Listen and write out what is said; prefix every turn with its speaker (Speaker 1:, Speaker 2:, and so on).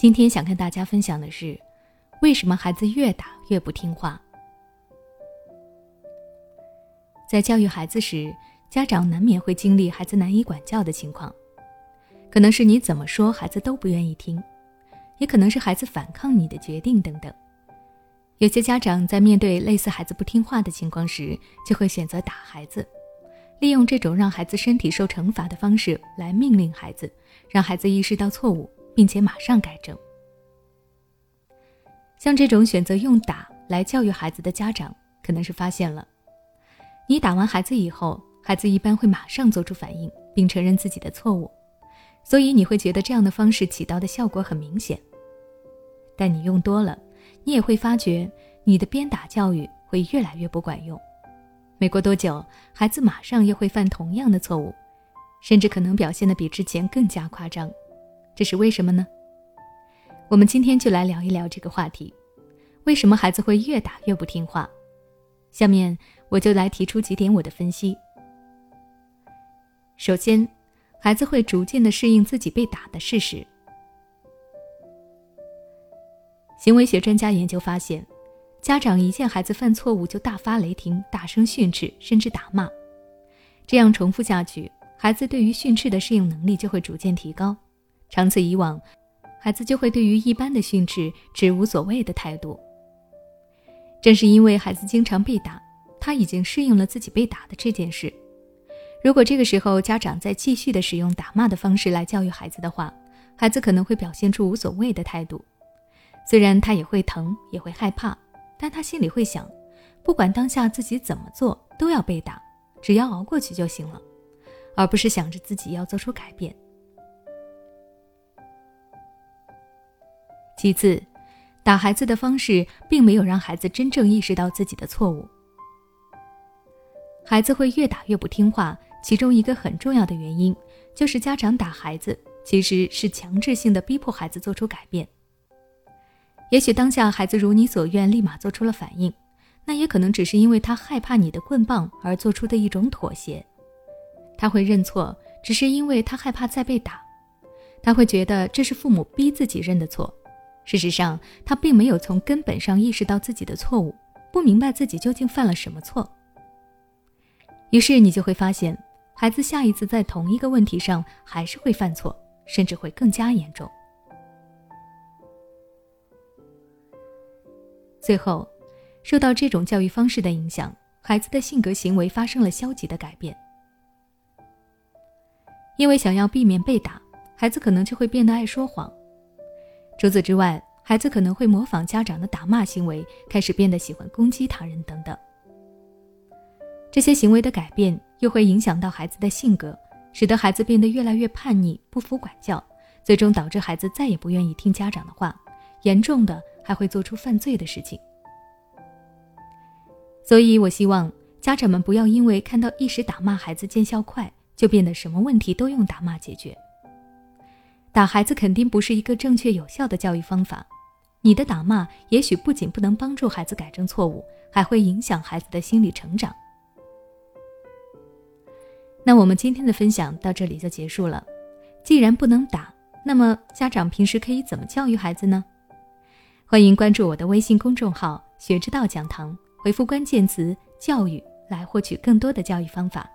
Speaker 1: 今天想跟大家分享的是，为什么孩子越打越不听话？在教育孩子时，家长难免会经历孩子难以管教的情况，可能是你怎么说孩子都不愿意听，也可能是孩子反抗你的决定等等。有些家长在面对类似孩子不听话的情况时，就会选择打孩子，利用这种让孩子身体受惩罚的方式来命令孩子，让孩子意识到错误，并且马上改正。像这种选择用打来教育孩子的家长，可能是发现了。你打完孩子以后，孩子一般会马上做出反应，并承认自己的错误，所以你会觉得这样的方式起到的效果很明显。但你用多了，你也会发觉你的鞭打教育会越来越不管用。没过多久，孩子马上又会犯同样的错误，甚至可能表现的比之前更加夸张。这是为什么呢？我们今天就来聊一聊这个话题：为什么孩子会越打越不听话？下面。我就来提出几点我的分析。首先，孩子会逐渐的适应自己被打的事实。行为学专家研究发现，家长一见孩子犯错误就大发雷霆、大声训斥，甚至打骂，这样重复下去，孩子对于训斥的适应能力就会逐渐提高。长此以往，孩子就会对于一般的训斥持无所谓的态度。正是因为孩子经常被打。他已经适应了自己被打的这件事。如果这个时候家长再继续的使用打骂的方式来教育孩子的话，孩子可能会表现出无所谓的态度。虽然他也会疼，也会害怕，但他心里会想，不管当下自己怎么做，都要被打，只要熬过去就行了，而不是想着自己要做出改变。其次，打孩子的方式并没有让孩子真正意识到自己的错误。孩子会越打越不听话，其中一个很重要的原因就是家长打孩子其实是强制性的逼迫孩子做出改变。也许当下孩子如你所愿，立马做出了反应，那也可能只是因为他害怕你的棍棒而做出的一种妥协。他会认错，只是因为他害怕再被打，他会觉得这是父母逼自己认的错。事实上，他并没有从根本上意识到自己的错误，不明白自己究竟犯了什么错。于是你就会发现，孩子下一次在同一个问题上还是会犯错，甚至会更加严重。最后，受到这种教育方式的影响，孩子的性格行为发生了消极的改变。因为想要避免被打，孩子可能就会变得爱说谎。除此之外，孩子可能会模仿家长的打骂行为，开始变得喜欢攻击他人等等。这些行为的改变又会影响到孩子的性格，使得孩子变得越来越叛逆、不服管教，最终导致孩子再也不愿意听家长的话，严重的还会做出犯罪的事情。所以，我希望家长们不要因为看到一时打骂孩子见效快，就变得什么问题都用打骂解决。打孩子肯定不是一个正确有效的教育方法，你的打骂也许不仅不能帮助孩子改正错误，还会影响孩子的心理成长。那我们今天的分享到这里就结束了。既然不能打，那么家长平时可以怎么教育孩子呢？欢迎关注我的微信公众号“学之道讲堂”，回复关键词“教育”来获取更多的教育方法。